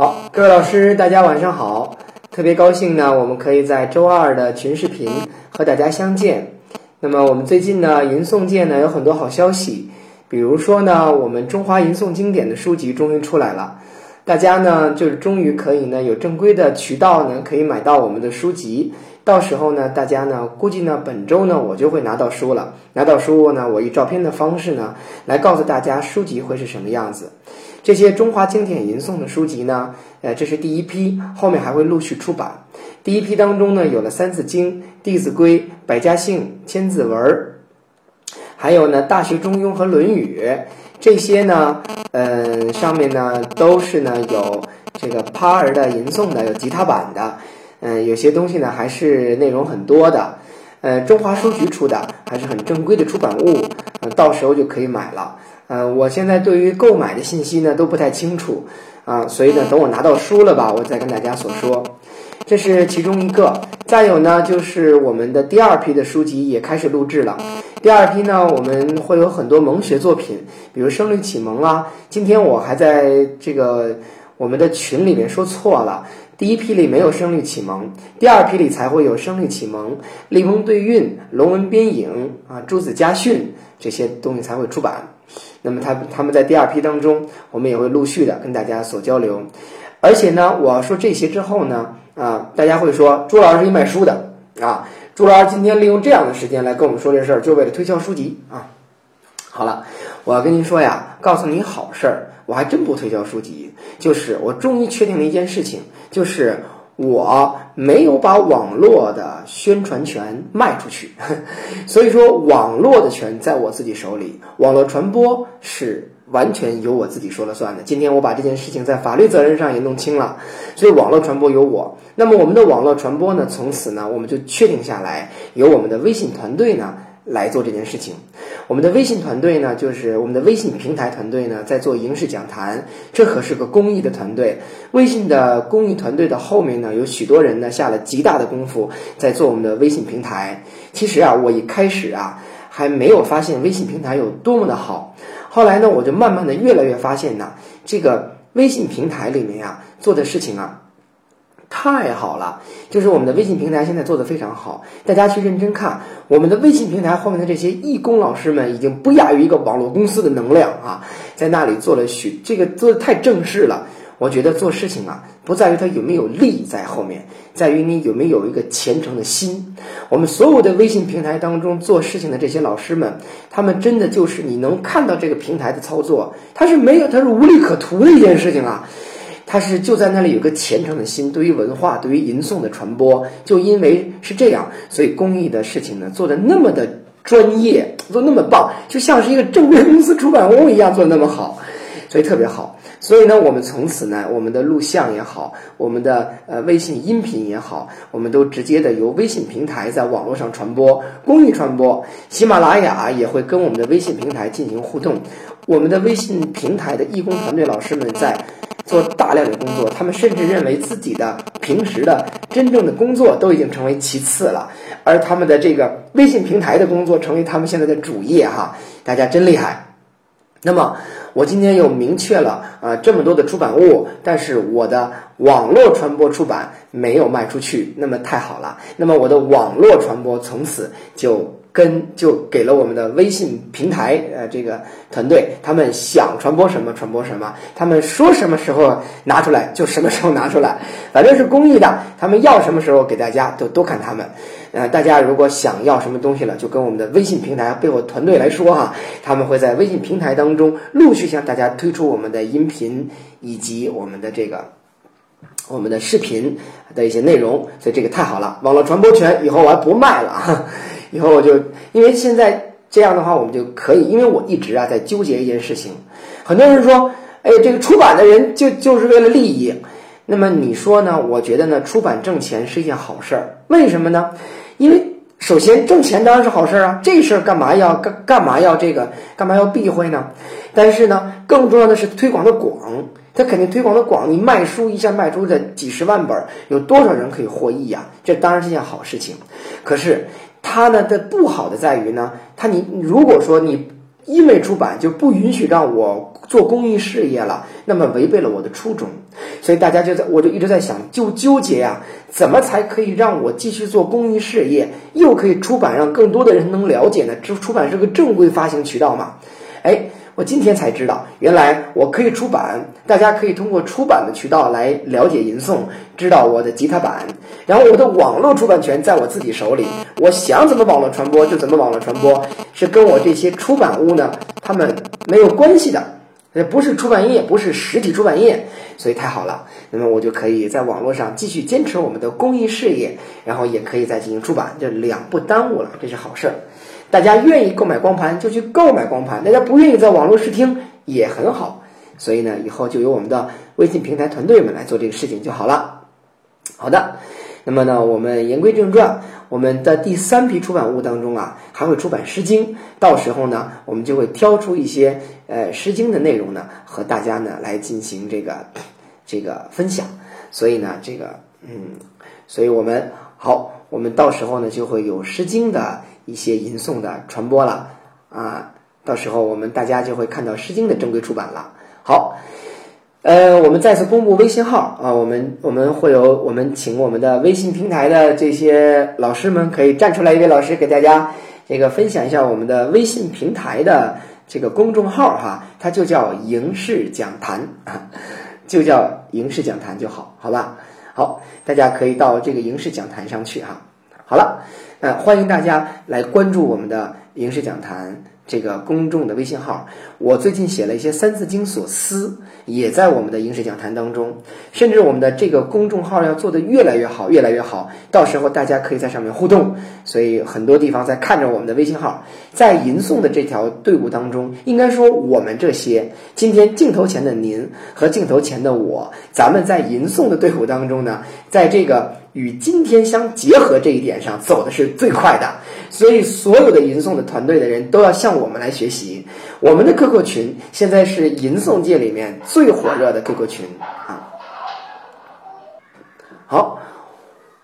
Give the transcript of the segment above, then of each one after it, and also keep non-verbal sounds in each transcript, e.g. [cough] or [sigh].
好，各位老师，大家晚上好！特别高兴呢，我们可以在周二的群视频和大家相见。那么我们最近呢，吟诵界呢有很多好消息，比如说呢，我们中华吟诵经典的书籍终于出来了，大家呢就是终于可以呢有正规的渠道呢可以买到我们的书籍。到时候呢，大家呢估计呢本周呢我就会拿到书了。拿到书呢，我以照片的方式呢来告诉大家书籍会是什么样子。这些中华经典吟诵的书籍呢，呃，这是第一批，后面还会陆续出版。第一批当中呢，有了《三字经》《弟子规》《百家姓》《千字文》，还有呢《大学》《中庸》和《论语》这些呢，呃，上面呢都是呢有这个趴儿的吟诵的，有吉他版的，嗯，有些东西呢还是内容很多的。呃，中华书局出的还是很正规的出版物，呃，到时候就可以买了。呃，我现在对于购买的信息呢都不太清楚啊，所以呢，等我拿到书了吧，我再跟大家所说。这是其中一个，再有呢，就是我们的第二批的书籍也开始录制了。第二批呢，我们会有很多蒙学作品，比如《声律启蒙》啊。今天我还在这个我们的群里面说错了，第一批里没有《声律启蒙》，第二批里才会有《声律启蒙》、立翁对韵、龙文编影啊、朱子家训这些东西才会出版。那么他他们在第二批当中，我们也会陆续的跟大家所交流，而且呢，我说这些之后呢，啊，大家会说朱老师是一卖书的啊，朱老师今天利用这样的时间来跟我们说这事儿，就为了推销书籍啊。好了，我要跟您说呀，告诉你好事儿，我还真不推销书籍，就是我终于确定了一件事情，就是我没有把网络的宣传权卖出去，[laughs] 所以说网络的权在我自己手里，网络传播是完全由我自己说了算的。今天我把这件事情在法律责任上也弄清了，所以网络传播由我。那么我们的网络传播呢，从此呢，我们就确定下来，由我们的微信团队呢。来做这件事情，我们的微信团队呢，就是我们的微信平台团队呢，在做影视讲坛，这可是个公益的团队。微信的公益团队的后面呢，有许多人呢，下了极大的功夫在做我们的微信平台。其实啊，我一开始啊，还没有发现微信平台有多么的好，后来呢，我就慢慢的越来越发现呢，这个微信平台里面呀，做的事情啊。太好了，就是我们的微信平台现在做的非常好，大家去认真看我们的微信平台后面的这些义工老师们，已经不亚于一个网络公司的能量啊，在那里做了许这个做的太正式了。我觉得做事情啊，不在于他有没有利在后面，在于你有没有一个虔诚的心。我们所有的微信平台当中做事情的这些老师们，他们真的就是你能看到这个平台的操作，他是没有，他是无利可图的一件事情啊。他是就在那里有个虔诚的心，对于文化，对于吟诵的传播，就因为是这样，所以公益的事情呢做的那么的专业，做那么棒，就像是一个正规公司出版物一样做的那么好，所以特别好。所以呢，我们从此呢，我们的录像也好，我们的呃微信音频也好，我们都直接的由微信平台在网络上传播，公益传播。喜马拉雅也会跟我们的微信平台进行互动，我们的微信平台的义工团队老师们在。做大量的工作，他们甚至认为自己的平时的真正的工作都已经成为其次了，而他们的这个微信平台的工作成为他们现在的主业哈，大家真厉害。那么我今天又明确了啊这么多的出版物，但是我的网络传播出版没有卖出去，那么太好了，那么我的网络传播从此就。跟就给了我们的微信平台，呃，这个团队，他们想传播什么传播什么，他们说什么时候拿出来就什么时候拿出来，反正是公益的，他们要什么时候给大家都都看他们。呃，大家如果想要什么东西了，就跟我们的微信平台背后团队来说哈，他们会在微信平台当中陆续向大家推出我们的音频以及我们的这个我们的视频的一些内容，所以这个太好了，网络传播权以后我还不卖了。以后我就，因为现在这样的话，我们就可以，因为我一直啊在纠结一件事情。很多人说，哎，这个出版的人就就是为了利益。那么你说呢？我觉得呢，出版挣钱是一件好事儿。为什么呢？因为首先挣钱当然是好事儿啊，这事儿干嘛要干干嘛要这个干嘛要避讳呢？但是呢，更重要的是推广的广，它肯定推广的广。你卖书一下卖出的几十万本，有多少人可以获益呀？这当然是件好事情。可是。它呢的不好的在于呢，它你如果说你因为出版就不允许让我做公益事业了，那么违背了我的初衷。所以大家就在我就一直在想，就纠结呀，怎么才可以让我继续做公益事业，又可以出版，让更多的人能了解呢？这出版是个正规发行渠道嘛？哎。我今天才知道，原来我可以出版，大家可以通过出版的渠道来了解吟诵，知道我的吉他版。然后我的网络出版权在我自己手里，我想怎么网络传播就怎么网络传播，是跟我这些出版物呢，他们没有关系的，呃，不是出版业，不是实体出版业，所以太好了。那么我就可以在网络上继续坚持我们的公益事业，然后也可以再进行出版，这两不耽误了，这是好事儿。大家愿意购买光盘就去购买光盘，大家不愿意在网络试听也很好。所以呢，以后就由我们的微信平台团队们来做这个事情就好了。好的，那么呢，我们言归正传，我们的第三批出版物当中啊，还会出版《诗经》，到时候呢，我们就会挑出一些呃《诗经》的内容呢，和大家呢来进行这个这个分享。所以呢，这个嗯，所以我们好，我们到时候呢就会有《诗经》的。一些吟诵的传播了啊，到时候我们大家就会看到《诗经》的正规出版了。好，呃，我们再次公布微信号啊，我们我们会有我们请我们的微信平台的这些老师们可以站出来，一位老师给大家这个分享一下我们的微信平台的这个公众号哈，它就叫“影视讲坛”啊，[laughs] 就叫“影视讲坛”就好，好吧？好，大家可以到这个“影视讲坛”上去哈。好了。呃，欢迎大家来关注我们的影视讲坛这个公众的微信号。我最近写了一些《三字经》所思，也在我们的影视讲坛当中。甚至我们的这个公众号要做得越来越好，越来越好。到时候大家可以在上面互动。所以很多地方在看着我们的微信号，在吟诵的这条队伍当中，应该说我们这些今天镜头前的您和镜头前的我，咱们在吟诵的队伍当中呢，在这个。与今天相结合这一点上走的是最快的，所以所有的吟诵的团队的人都要向我们来学习。我们的 QQ 群现在是吟诵界里面最火热的 QQ 群啊。好，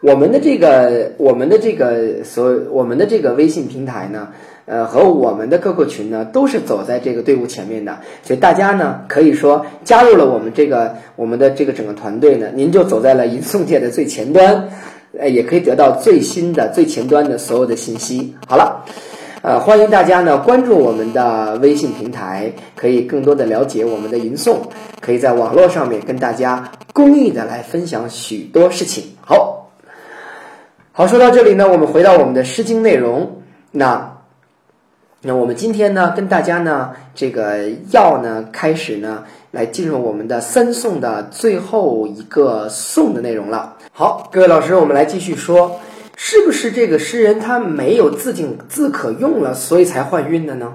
我们的这个我们的这个所我们的这个微信平台呢。呃，和我们的 QQ 群呢，都是走在这个队伍前面的，所以大家呢，可以说加入了我们这个我们的这个整个团队呢，您就走在了吟诵界的最前端，呃，也可以得到最新的最前端的所有的信息。好了，呃，欢迎大家呢关注我们的微信平台，可以更多的了解我们的吟诵，可以在网络上面跟大家公益的来分享许多事情。好，好，说到这里呢，我们回到我们的诗经内容，那。那我们今天呢，跟大家呢，这个要呢，开始呢，来进入我们的三颂的最后一个颂的内容了。好，各位老师，我们来继续说，是不是这个诗人他没有字景字可用了，所以才换韵的呢？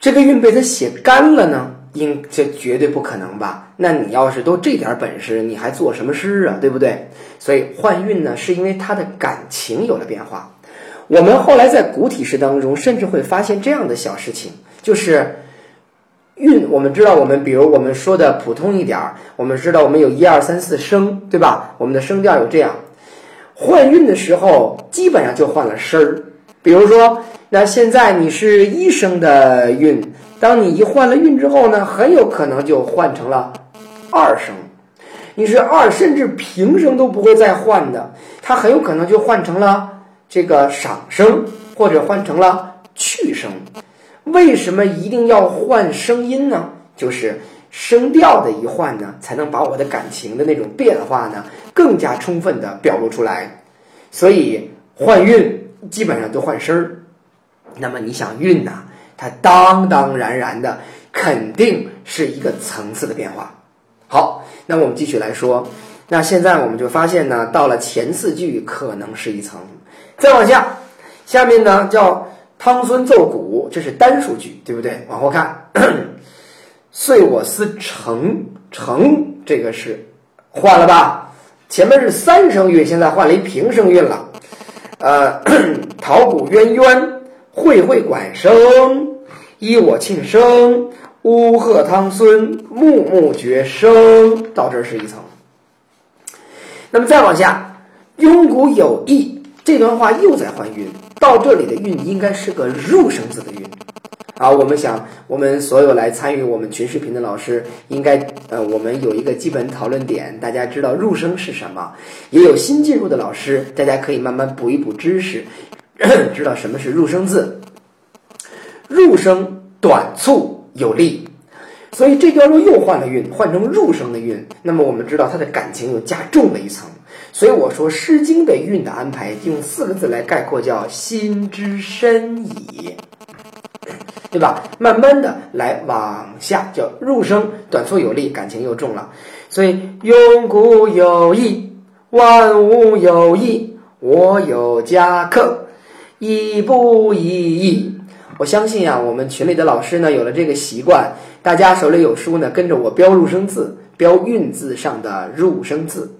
这个韵被他写干了呢？应这绝对不可能吧？那你要是都这点本事，你还做什么诗啊？对不对？所以换韵呢，是因为他的感情有了变化。我们后来在古体诗当中，甚至会发现这样的小事情，就是韵。我们知道，我们比如我们说的普通一点儿，我们知道我们有一二三四声，对吧？我们的声调有这样，换韵的时候基本上就换了声儿。比如说，那现在你是一声的韵，当你一换了韵之后呢，很有可能就换成了二声。你是二，甚至平声都不会再换的，它很有可能就换成了。这个赏声或者换成了去声，为什么一定要换声音呢？就是声调的一换呢，才能把我的感情的那种变化呢，更加充分的表露出来。所以换韵基本上都换声儿。那么你想韵呢？它当当然然的肯定是一个层次的变化。好，那么我们继续来说。那现在我们就发现呢，到了前四句可能是一层。再往下，下面呢叫汤孙奏鼓，这是单数句，对不对？往后看，[clears throat] 遂我思成成，这个是换了吧？前面是三声韵，现在换了一平声韵了。呃，[clears throat] 陶鼓渊渊，会会管声，依我庆声，乌鹤汤孙，木木绝声。到这是一层。那么再往下，庸鼓有意。这段话又在换韵，到这里的韵应该是个入声字的韵，啊，我们想，我们所有来参与我们群视频的老师，应该呃，我们有一个基本讨论点，大家知道入声是什么？也有新进入的老师，大家可以慢慢补一补知识，[clears throat] 知道什么是入声字。入声短促有力，所以这段路又换了韵，换成入声的韵。那么我们知道它的感情又加重了一层。所以我说《诗经》的韵的安排，用四个字来概括，叫心之深矣。[coughs] 对吧？慢慢的来往下，叫入声，短促有力，感情又重了。所以永古有义，万物有义，我有家客，亦不异义。我相信啊，我们群里的老师呢，有了这个习惯，大家手里有书呢，跟着我标入声字，标韵字上的入声字。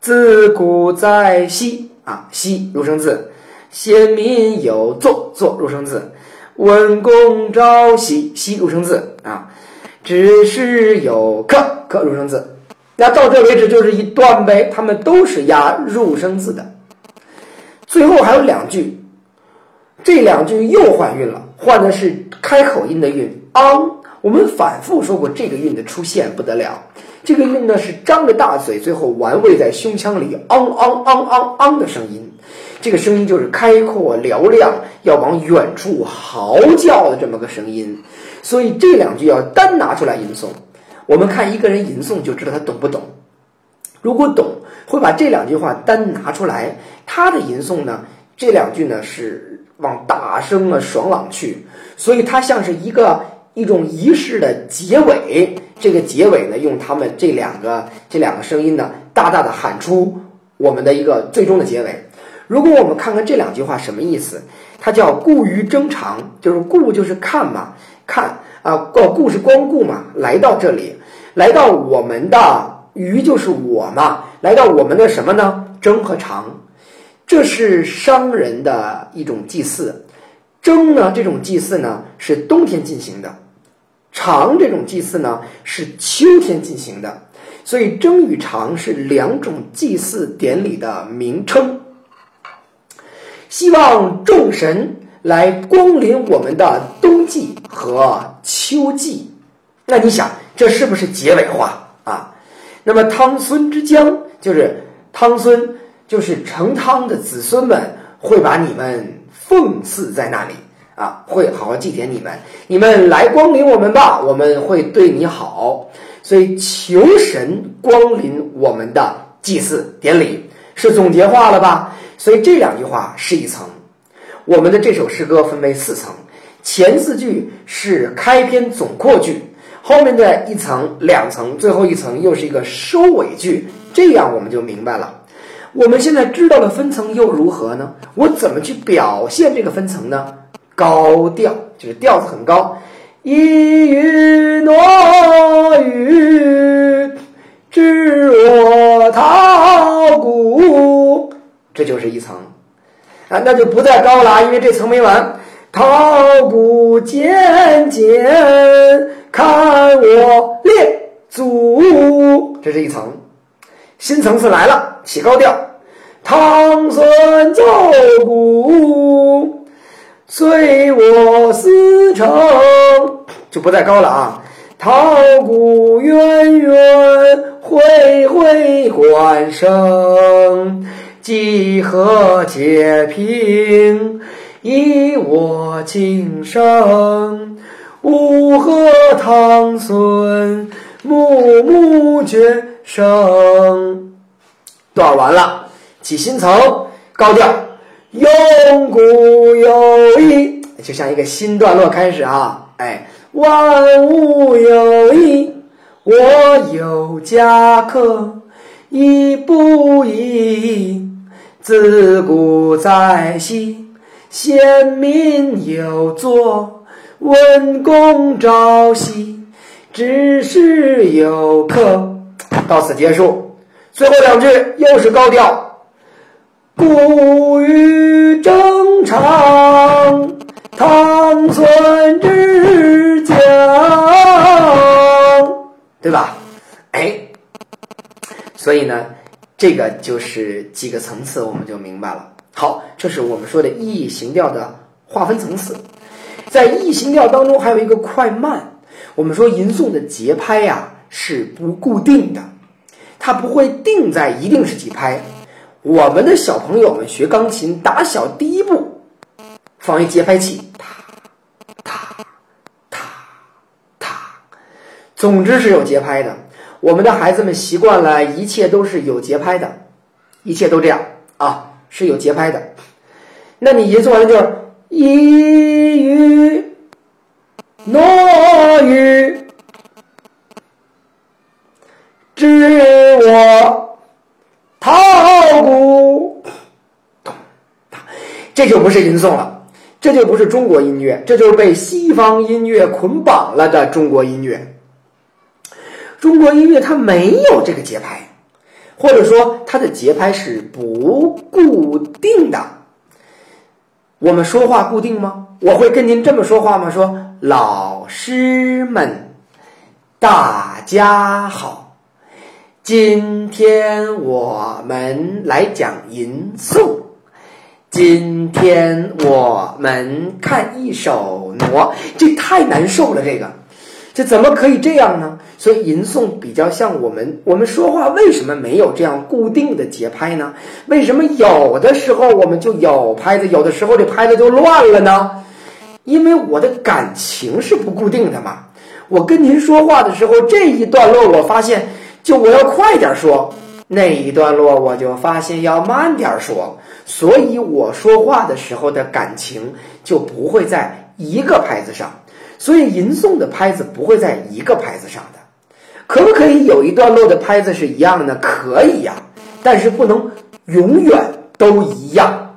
自古在昔啊，昔入声字，先民有作，作入声字。文公朝夕，夕入声字啊，只是有客，客入声字。那到这为止就是一段呗，他们都是押入声字的。最后还有两句，这两句又换韵了，换的是开口音的韵昂。我们反复说过，这个韵的出现不得了。这个韵呢是张着大嘴，最后玩味在胸腔里，昂昂昂昂昂的声音。这个声音就是开阔嘹亮，要往远处嚎叫的这么个声音，所以这两句要单拿出来吟诵。我们看一个人吟诵就知道他懂不懂。如果懂，会把这两句话单拿出来，他的吟诵呢，这两句呢是往大声啊爽朗去，所以它像是一个一种仪式的结尾。这个结尾呢，用他们这两个这两个声音呢，大大的喊出我们的一个最终的结尾。如果我们看看这两句话什么意思，它叫“顾于征长”，就是“顾”就是看嘛，看啊，顾是光顾嘛，来到这里，来到我们的“于”就是我嘛，来到我们的什么呢？征和长，这是商人的一种祭祀。征呢，这种祭祀呢是冬天进行的；长这种祭祀呢是秋天进行的。所以，蒸与长是两种祭祀典礼的名称。希望众神来光临我们的冬季和秋季，那你想这是不是结尾话啊？那么汤孙之江就是汤孙，就是成汤的子孙们会把你们奉祀在那里啊，会好好祭奠你们。你们来光临我们吧，我们会对你好。所以求神光临我们的祭祀典礼是总结话了吧？所以这两句话是一层，我们的这首诗歌分为四层，前四句是开篇总括句，后面的一层、两层，最后一层又是一个收尾句，这样我们就明白了。我们现在知道了分层又如何呢？我怎么去表现这个分层呢？高调就是调子很高，一语诺语，知我陶鼓。这就是一层，啊，那就不再高了，因为这层没完。陶鼓渐渐，看我列祖，这是一层。新层次来了，起高调。唐孙奏鼓，随我思成，就不再高了啊。陶鼓渊渊，恢恢管声。几何且平，以我今生。吾何堂孙，暮暮绝声。段完了，起新层，高调，永古有义，就像一个新段落开始啊！哎，万物有义，我有家客，亦不义。自古在昔，先民有作，文公朝夕，只是有客。到此结束，最后两句又是高调。故于正常，唐孙之江，对吧？哎，所以呢？这个就是几个层次，我们就明白了。好，这是我们说的意义形调的划分层次。在异形调当中还有一个快慢。我们说吟诵的节拍呀是不固定的，它不会定在一定是几拍。我们的小朋友们学钢琴，打小第一步放一节拍器，踏踏踏踏，总之是有节拍的。我们的孩子们习惯了一切都是有节拍的，一切都这样啊，是有节拍的。那你吟诵完了就是一雨诺语，这就不是吟诵了，这就不是中国音乐，这就是被西方音乐捆绑了的中国音乐。中国音乐它没有这个节拍，或者说它的节拍是不固定的。我们说话固定吗？我会跟您这么说话吗？说老师们，大家好，今天我们来讲吟诵。今天我们看一首挪，这太难受了，这个。这怎么可以这样呢？所以吟诵比较像我们，我们说话为什么没有这样固定的节拍呢？为什么有的时候我们就有拍子，有的时候这拍子就乱了呢？因为我的感情是不固定的嘛。我跟您说话的时候，这一段落我发现就我要快点说，那一段落我就发现要慢点说，所以我说话的时候的感情就不会在一个拍子上。所以吟诵的拍子不会在一个拍子上的，可不可以有一段落的拍子是一样的？可以呀，但是不能永远都一样。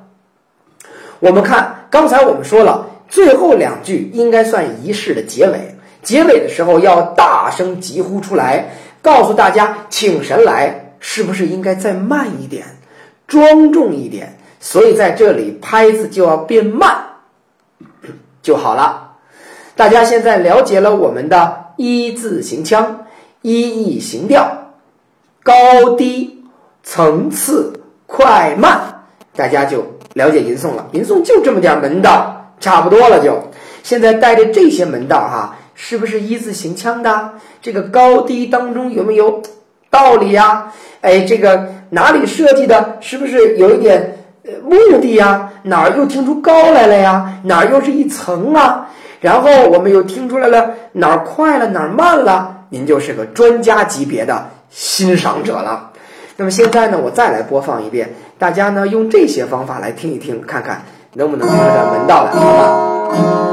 我们看刚才我们说了，最后两句应该算仪式的结尾，结尾的时候要大声疾呼出来，告诉大家请神来，是不是应该再慢一点，庄重一点？所以在这里拍子就要变慢就好了。大家现在了解了我们的一字形腔、一意形调、高低、层次、快慢，大家就了解吟诵了。吟诵就这么点门道，差不多了就。现在带着这些门道哈，是不是一字形腔的？这个高低当中有没有道理呀？哎，这个哪里设计的？是不是有一点呃目的呀？哪儿又听出高来了呀？哪儿又是一层啊？然后我们又听出来了哪儿快了哪儿慢了，您就是个专家级别的欣赏者了。那么现在呢，我再来播放一遍，大家呢用这些方法来听一听，看看能不能听出点门道来，好吗？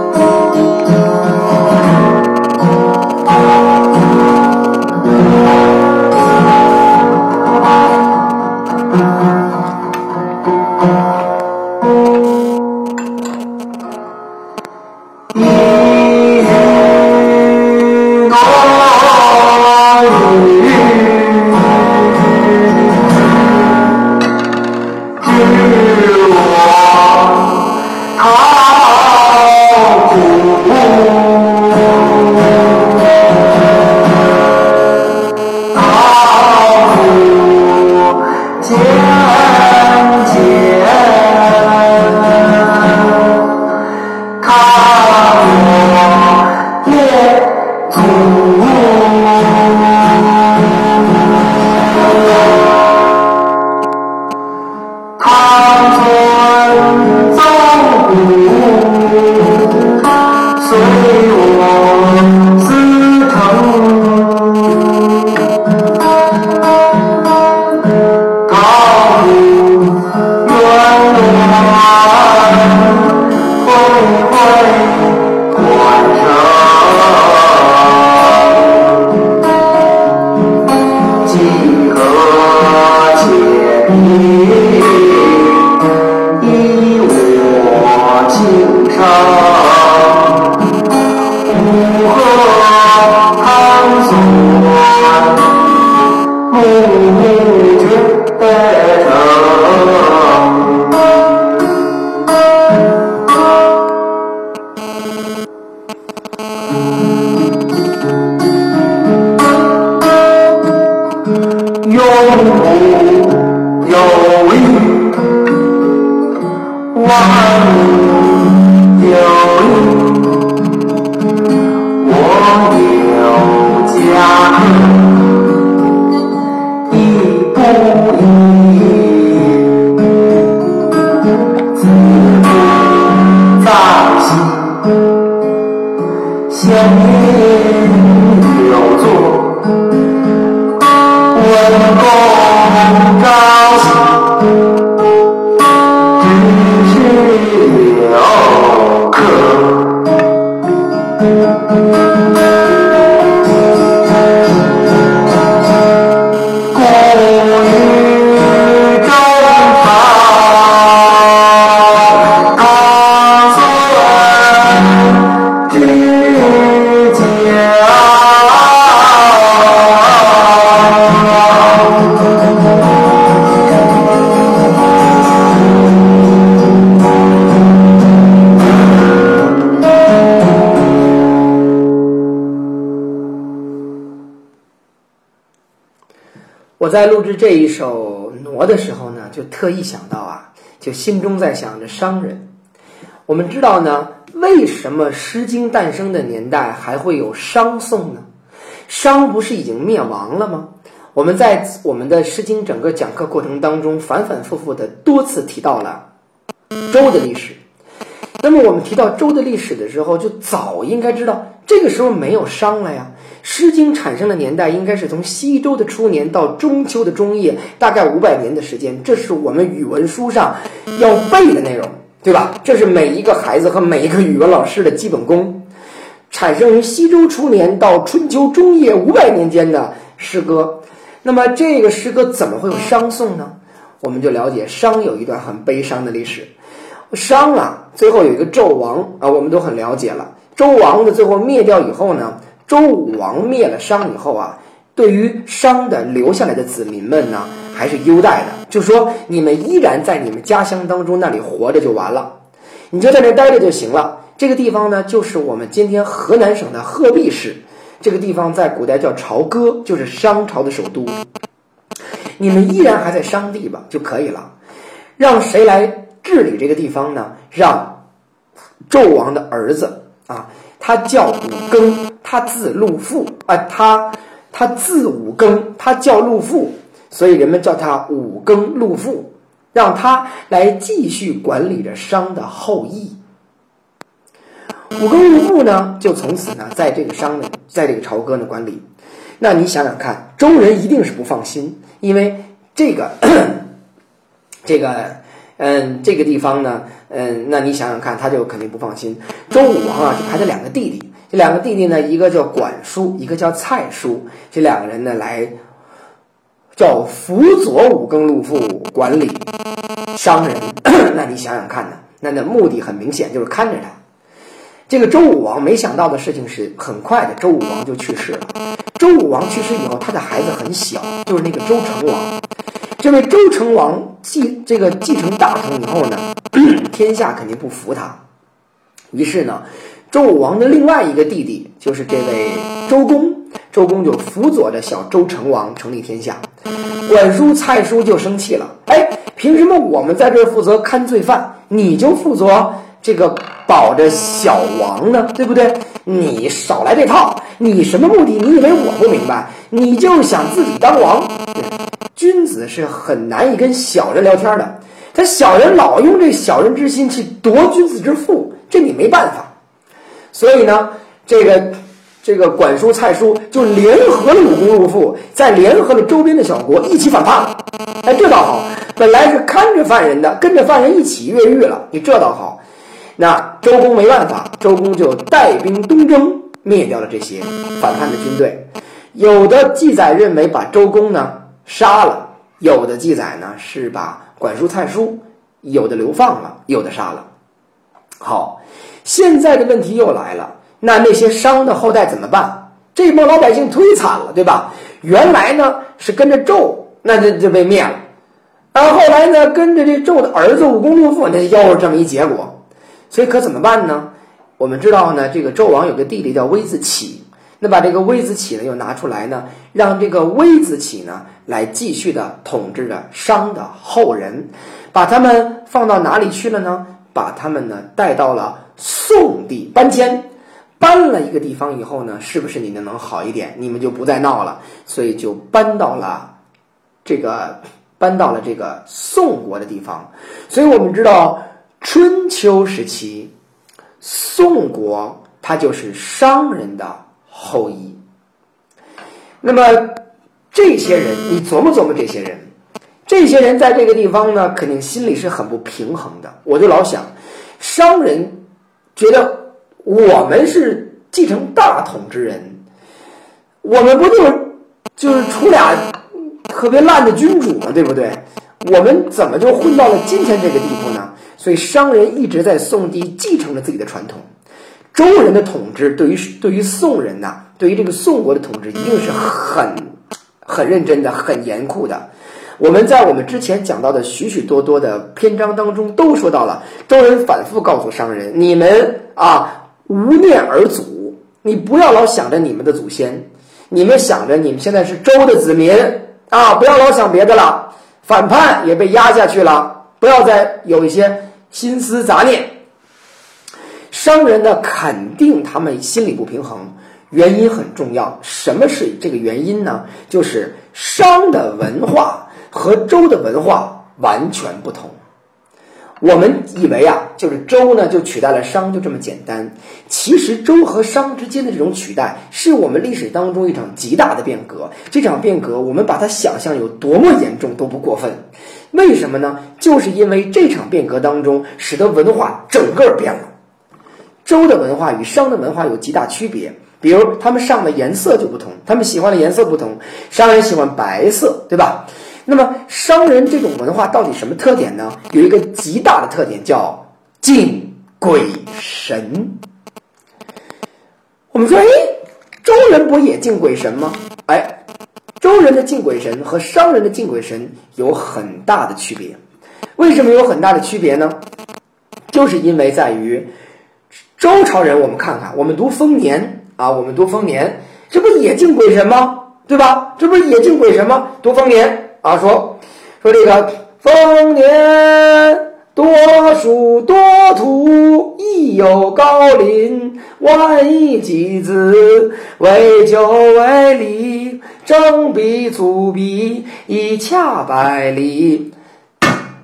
Những điều. 这一首《挪》的时候呢，就特意想到啊，就心中在想着商人。我们知道呢，为什么《诗经》诞生的年代还会有商颂呢？商不是已经灭亡了吗？我们在我们的《诗经》整个讲课过程当中，反反复复的多次提到了周的历史。那么我们提到周的历史的时候，就早应该知道，这个时候没有商了呀。《诗经》产生的年代应该是从西周的初年到中秋的中叶，大概五百年的时间。这是我们语文书上要背的内容，对吧？这是每一个孩子和每一个语文老师的基本功。产生于西周初年到春秋中叶五百年间的诗歌，那么这个诗歌怎么会有商颂呢？我们就了解商有一段很悲伤的历史。商啊，最后有一个纣王啊，我们都很了解了。周王的最后灭掉以后呢，周武王灭了商以后啊，对于商的留下来的子民们呢，还是优待的，就说你们依然在你们家乡当中那里活着就完了，你就在这待着就行了。这个地方呢，就是我们今天河南省的鹤壁市。这个地方在古代叫朝歌，就是商朝的首都。你们依然还在商地吧，就可以了。让谁来治理这个地方呢？让纣王的儿子啊，他叫武庚，他字陆父啊，他他字武庚，他叫陆父，所以人们叫他武庚陆父，让他来继续管理着商的后裔。五庚陆父呢，就从此呢，在这个商呢，在这个朝歌呢管理。那你想想看，周人一定是不放心，因为这个 [clears throat] 这个嗯这个地方呢，嗯，那你想想看，他就肯定不放心。周武王啊，就派他两个弟弟，这两个弟弟呢，一个叫管叔，一个叫蔡叔，这两个人呢，来叫辅佐武庚陆父管理商人。[clears throat] 那你想想看呢，那那目的很明显，就是看着他。这个周武王没想到的事情是，很快的，周武王就去世了。周武王去世以后，他的孩子很小，就是那个周成王。这位周成王继这个继承大统以后呢，[clears throat] 天下肯定不服他。于是呢，周武王的另外一个弟弟就是这位周公，周公就辅佐着小周成王成立天下。管叔、蔡叔就生气了，哎，凭什么我们在这儿负责看罪犯，你就负责这个？保着小王呢，对不对？你少来这套！你什么目的？你以为我不明白？你就想自己当王？君子是很难以跟小人聊天的，他小人老用这小人之心去夺君子之腹，这你没办法。所以呢，这个这个管叔、蔡叔就联合了武功入父，再联合了周边的小国一起反叛。哎，这倒好，本来是看着犯人的，跟着犯人一起越狱了。你这倒好。那周公没办法，周公就带兵东征，灭掉了这些反叛的军队。有的记载认为把周公呢杀了，有的记载呢是把管叔、蔡叔，有的流放了，有的杀了。好，现在的问题又来了，那那些商的后代怎么办？这帮老百姓忒惨了，对吧？原来呢是跟着纣，那就就被灭了。而后来呢跟着这纣的儿子武功陆父，那又是这么一结果。所以可怎么办呢？我们知道呢，这个纣王有个弟弟叫微子启，那把这个微子启呢又拿出来呢，让这个微子启呢来继续的统治着商的后人，把他们放到哪里去了呢？把他们呢带到了宋地搬迁，搬了一个地方以后呢，是不是你们能好一点？你们就不再闹了，所以就搬到了这个搬到了这个宋国的地方。所以我们知道。春秋时期，宋国它就是商人的后裔。那么，这些人，你琢磨琢磨，这些人，这些人在这个地方呢，肯定心里是很不平衡的。我就老想，商人觉得我们是继承大统之人，我们不就是就是出俩特别烂的君主嘛，对不对？我们怎么就混到了今天这个地步呢？所以商人一直在宋地继承着自己的传统。周人的统治对于对于宋人呐，对于这个宋国的统治一定是很很认真的、很严酷的。我们在我们之前讲到的许许多多的篇章当中都说到了，周人反复告诉商人：你们啊，无念而祖，你不要老想着你们的祖先，你们想着你们现在是周的子民啊，不要老想别的了。反叛也被压下去了，不要再有一些心思杂念。商人呢，肯定他们心里不平衡，原因很重要。什么是这个原因呢？就是商的文化和周的文化完全不同。我们以为啊，就是周呢就取代了商，就这么简单。其实周和商之间的这种取代，是我们历史当中一场极大的变革。这场变革，我们把它想象有多么严重都不过分。为什么呢？就是因为这场变革当中，使得文化整个变了。周的文化与商的文化有极大区别，比如他们上的颜色就不同，他们喜欢的颜色不同。商人喜欢白色，对吧？那么商人这种文化到底什么特点呢？有一个极大的特点叫敬鬼神。我们说，哎，周人不也敬鬼神吗？哎，周人的敬鬼神和商人的敬鬼神有很大的区别。为什么有很大的区别呢？就是因为在于周朝人，我们看看，我们读丰年啊，我们读丰年，这不也敬鬼神吗？对吧？这不是也敬鬼神吗？读丰年。啊，说说这个丰年多树多土，亦有高林。万亿几子，为酒为礼，正比粗鄙，以洽百里。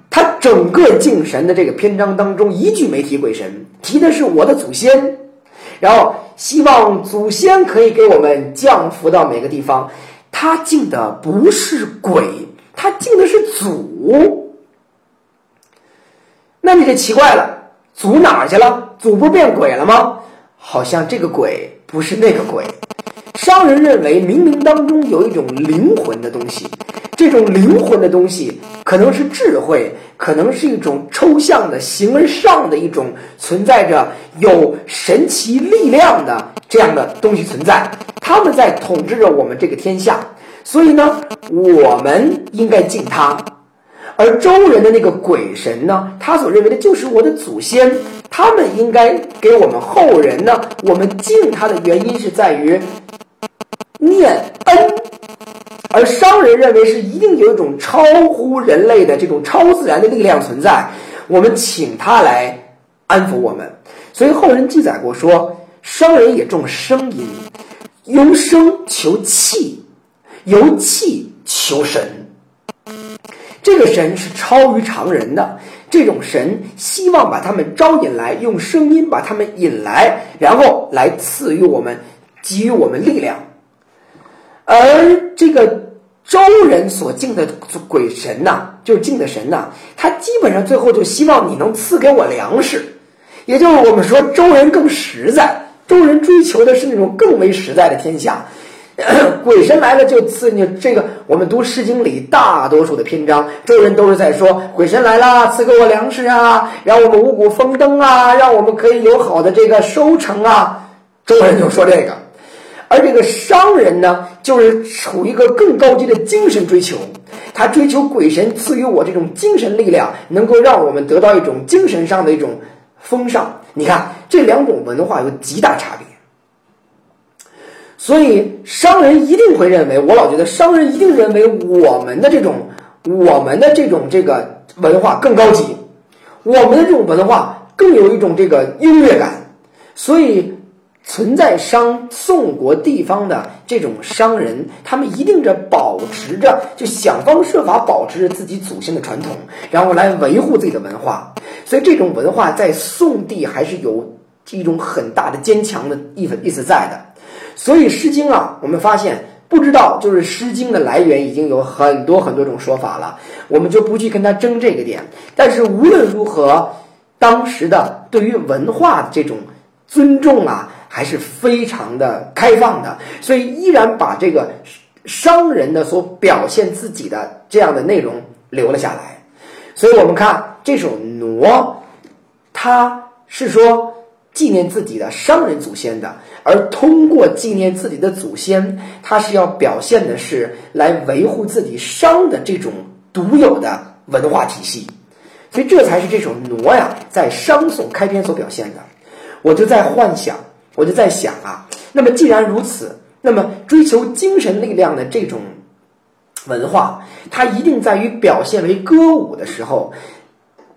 他整个敬神的这个篇章当中，一句没提鬼神，提的是我的祖先，然后希望祖先可以给我们降福到每个地方。他敬的不是鬼，他敬的是祖。那你就奇怪了，祖哪去了？祖不变鬼了吗？好像这个鬼不是那个鬼。商人认为冥冥当中有一种灵魂的东西，这种灵魂的东西可能是智慧，可能是一种抽象的形而上的一种存在着有神奇力量的这样的东西存在。他们在统治着我们这个天下，所以呢，我们应该敬他。而周人的那个鬼神呢，他所认为的就是我的祖先，他们应该给我们后人呢，我们敬他的原因是在于念恩。而商人认为是一定有一种超乎人类的这种超自然的力量存在，我们请他来安抚我们。所以后人记载过说，商人也重声音。由声求气，由气求神。这个神是超于常人的，这种神希望把他们招引来，用声音把他们引来，然后来赐予我们，给予我们力量。而这个周人所敬的鬼神呐，就是敬的神呐，他基本上最后就希望你能赐给我粮食，也就是我们说周人更实在。周人追求的是那种更为实在的天下，[clears throat] 鬼神来了就赐你这个。我们读《诗经》里大多数的篇章，周人都是在说鬼神来了，赐给我粮食啊，让我们五谷丰登啊，让我们可以有好的这个收成啊。周人就说这个，而这个商人呢，就是处于一个更高级的精神追求，他追求鬼神赐予我这种精神力量，能够让我们得到一种精神上的一种丰盛。你看这两种文化有极大差别，所以商人一定会认为，我老觉得商人一定认为我们的这种我们的这种这个文化更高级，我们的这种文化更有一种这个优越感，所以。存在商宋国地方的这种商人，他们一定着保持着，就想方设法保持着自己祖先的传统，然后来维护自己的文化。所以这种文化在宋地还是有一种很大的坚强的意思意思在的。所以《诗经》啊，我们发现不知道，就是《诗经》的来源已经有很多很多种说法了，我们就不去跟他争这个点。但是无论如何，当时的对于文化的这种尊重啊，还是非常的开放的，所以依然把这个商人的所表现自己的这样的内容留了下来。所以我们看这首《挪》，它是说。纪念自己的商人祖先的，而通过纪念自己的祖先，他是要表现的是来维护自己商的这种独有的文化体系，所以这才是这首《挪》呀，在商颂开篇所表现的。我就在幻想，我就在想啊，那么既然如此，那么追求精神力量的这种文化，它一定在于表现为歌舞的时候，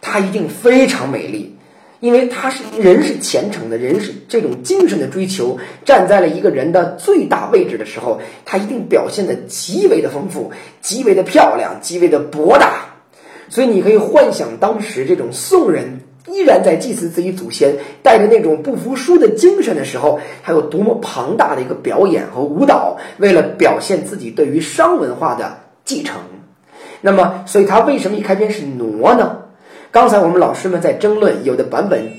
它一定非常美丽。因为他是人是虔诚的，人是这种精神的追求，站在了一个人的最大位置的时候，他一定表现的极为的丰富，极为的漂亮，极为的博大。所以你可以幻想当时这种宋人依然在祭祀自己祖先，带着那种不服输的精神的时候，还有多么庞大的一个表演和舞蹈，为了表现自己对于商文化的继承。那么，所以他为什么一开篇是挪呢？刚才我们老师们在争论，有的版本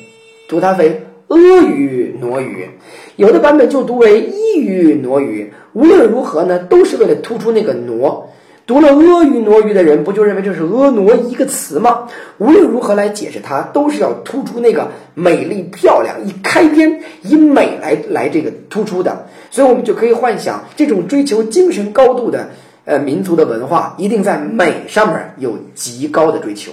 读它为阿谀挪语，有的版本就读为伊语挪语。无论如何呢，都是为了突出那个挪。读了阿谀挪语的人，不就认为这是婀娜一个词吗？无论如何来解释它，都是要突出那个美丽漂亮，以开篇以美来来这个突出的。所以我们就可以幻想，这种追求精神高度的呃民族的文化，一定在美上面有极高的追求。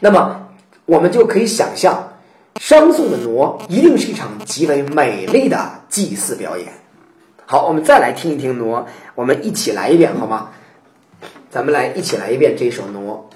那么，我们就可以想象，商颂的傩一定是一场极为美丽的祭祀表演。好，我们再来听一听傩，我们一起来一遍好吗？咱们来一起来一遍这首挪。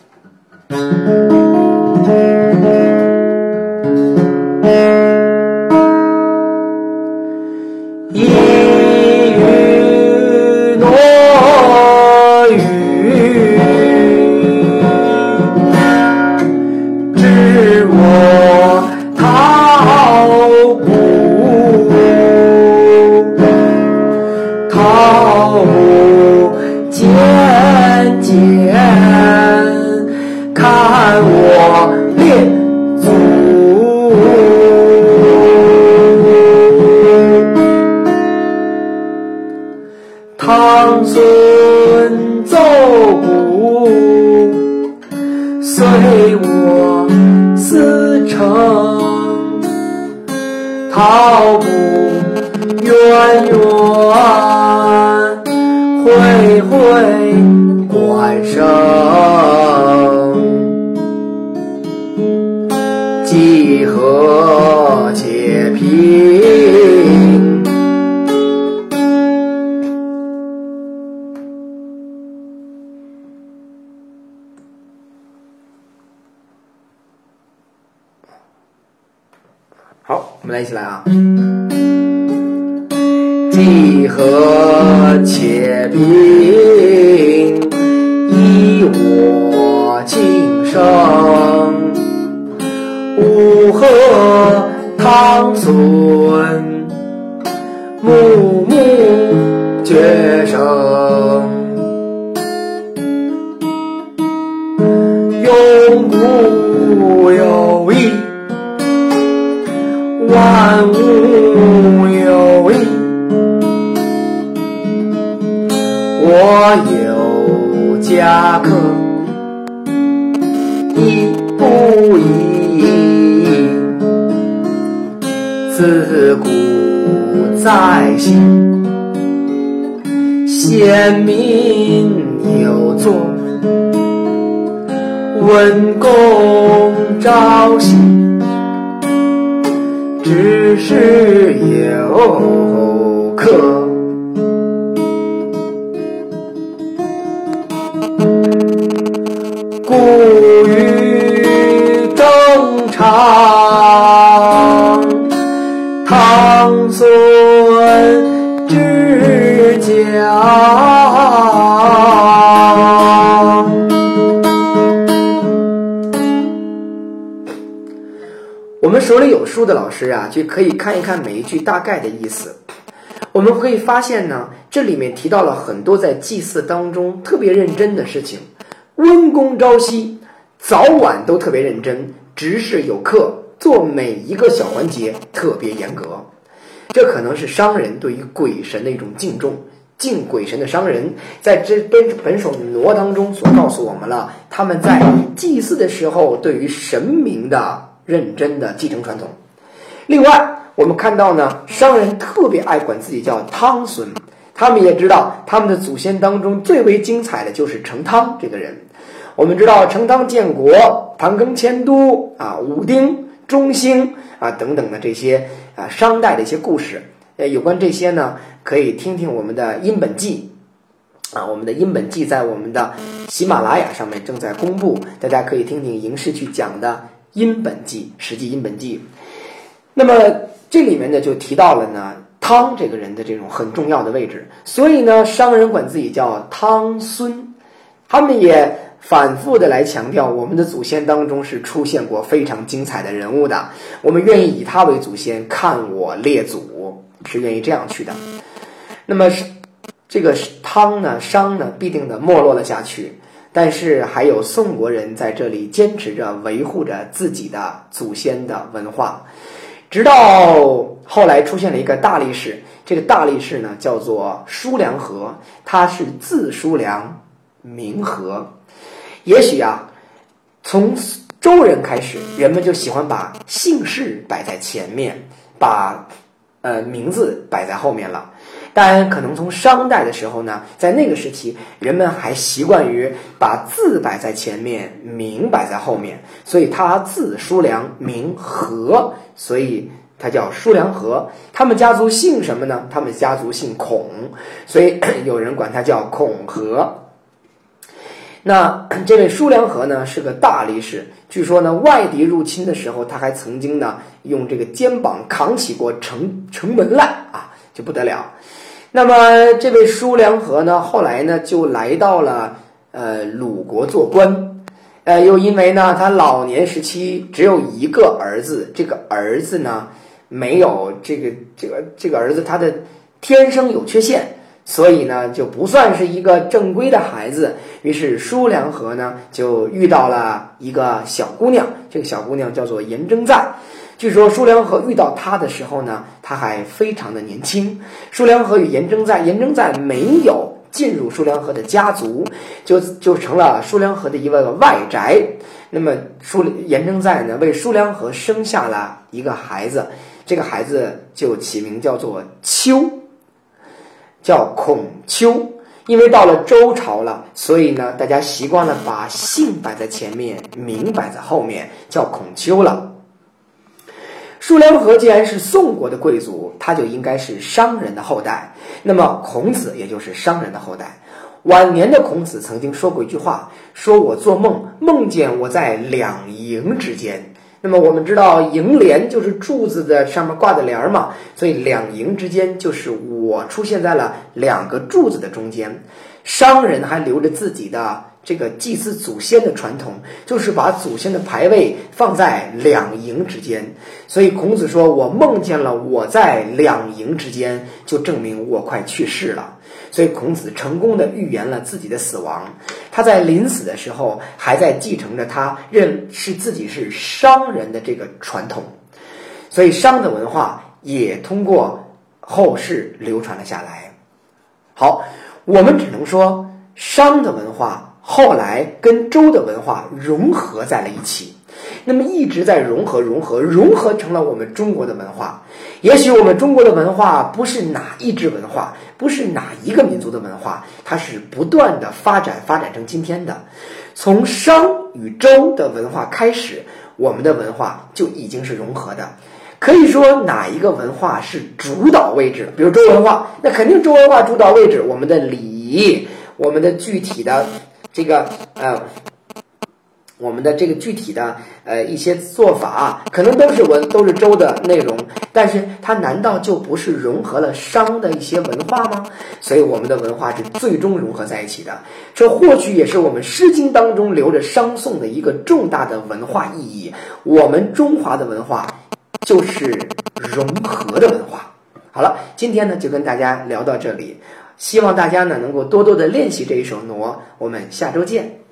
在心，先民有作，文公昭信。只是有客，手里有书的老师啊，就可以看一看每一句大概的意思。我们可以发现呢，这里面提到了很多在祭祀当中特别认真的事情，温公朝夕，早晚都特别认真，执事有课，做每一个小环节特别严格。这可能是商人对于鬼神的一种敬重。敬鬼神的商人，在这本本首挪当中所告诉我们了，他们在祭祀的时候对于神明的认真的继承传统。另外，我们看到呢，商人特别爱管自己叫汤孙，他们也知道他们的祖先当中最为精彩的就是成汤这个人。我们知道成汤建国、唐庚迁都啊、武丁、中兴啊等等的这些啊商代的一些故事。呃，有关这些呢，可以听听我们的殷本纪啊，我们的殷本纪在我们的喜马拉雅上面正在公布，大家可以听听赢氏去讲的殷本纪，实际殷本纪。那么这里面呢，就提到了呢汤这个人的这种很重要的位置，所以呢，商人管自己叫汤孙，他们也反复的来强调，我们的祖先当中是出现过非常精彩的人物的，我们愿意以他为祖先，看我列祖。是愿意这样去的，那么是这个汤呢，商呢，必定的没落了下去。但是还有宋国人在这里坚持着维护着自己的祖先的文化，直到后来出现了一个大力士，这个大力士呢叫做叔良和，他是字叔良，名和。也许啊，从周人开始，人们就喜欢把姓氏摆在前面，把。呃，名字摆在后面了。当然，可能从商代的时候呢，在那个时期，人们还习惯于把字摆在前面，名摆在后面。所以他字叔良，名和，所以他叫叔良和。他们家族姓什么呢？他们家族姓孔，所以有人管他叫孔和。那这位叔良和呢，是个大力士。据说呢，外敌入侵的时候，他还曾经呢，用这个肩膀扛起过城城门来啊，就不得了。那么这位叔良和呢，后来呢，就来到了呃鲁国做官，呃，又因为呢，他老年时期只有一个儿子，这个儿子呢，没有这个这个这个儿子，他的天生有缺陷。所以呢，就不算是一个正规的孩子。于是叔良和呢，就遇到了一个小姑娘。这个小姑娘叫做颜征在。据说叔良和遇到她的时候呢，她还非常的年轻。叔良和与颜征在，颜征在没有进入叔良和的家族，就就成了叔良和的一个外宅。那么叔颜征在呢，为叔良和生下了一个孩子，这个孩子就起名叫做丘。叫孔丘，因为到了周朝了，所以呢，大家习惯了把姓摆在前面，名摆在后面，叫孔丘了。叔良和既然是宋国的贵族，他就应该是商人的后代。那么孔子也就是商人的后代。晚年的孔子曾经说过一句话：“说我做梦，梦见我在两营之间。”那么我们知道，楹联就是柱子的上面挂的帘儿嘛，所以两楹之间就是我出现在了两个柱子的中间。商人还留着自己的这个祭祀祖先的传统，就是把祖先的牌位放在两楹之间。所以孔子说：“我梦见了我在两楹之间，就证明我快去世了。”所以孔子成功的预言了自己的死亡。他在临死的时候，还在继承着他认是自己是商人的这个传统。所以商的文化也通过后世流传了下来。好，我们只能说商的文化后来跟周的文化融合在了一起。那么一直在融合，融合，融合成了我们中国的文化。也许我们中国的文化不是哪一支文化，不是哪一个民族的文化，它是不断的发展，发展成今天的。从商与周的文化开始，我们的文化就已经是融合的。可以说哪一个文化是主导位置？比如周文化，那肯定周文化主导位置。我们的礼仪，我们的具体的这个呃。我们的这个具体的呃一些做法，可能都是文都是周的内容，但是它难道就不是融合了商的一些文化吗？所以我们的文化是最终融合在一起的。这或许也是我们《诗经》当中留着商颂的一个重大的文化意义。我们中华的文化就是融合的文化。好了，今天呢就跟大家聊到这里，希望大家呢能够多多的练习这一首挪。我们下周见。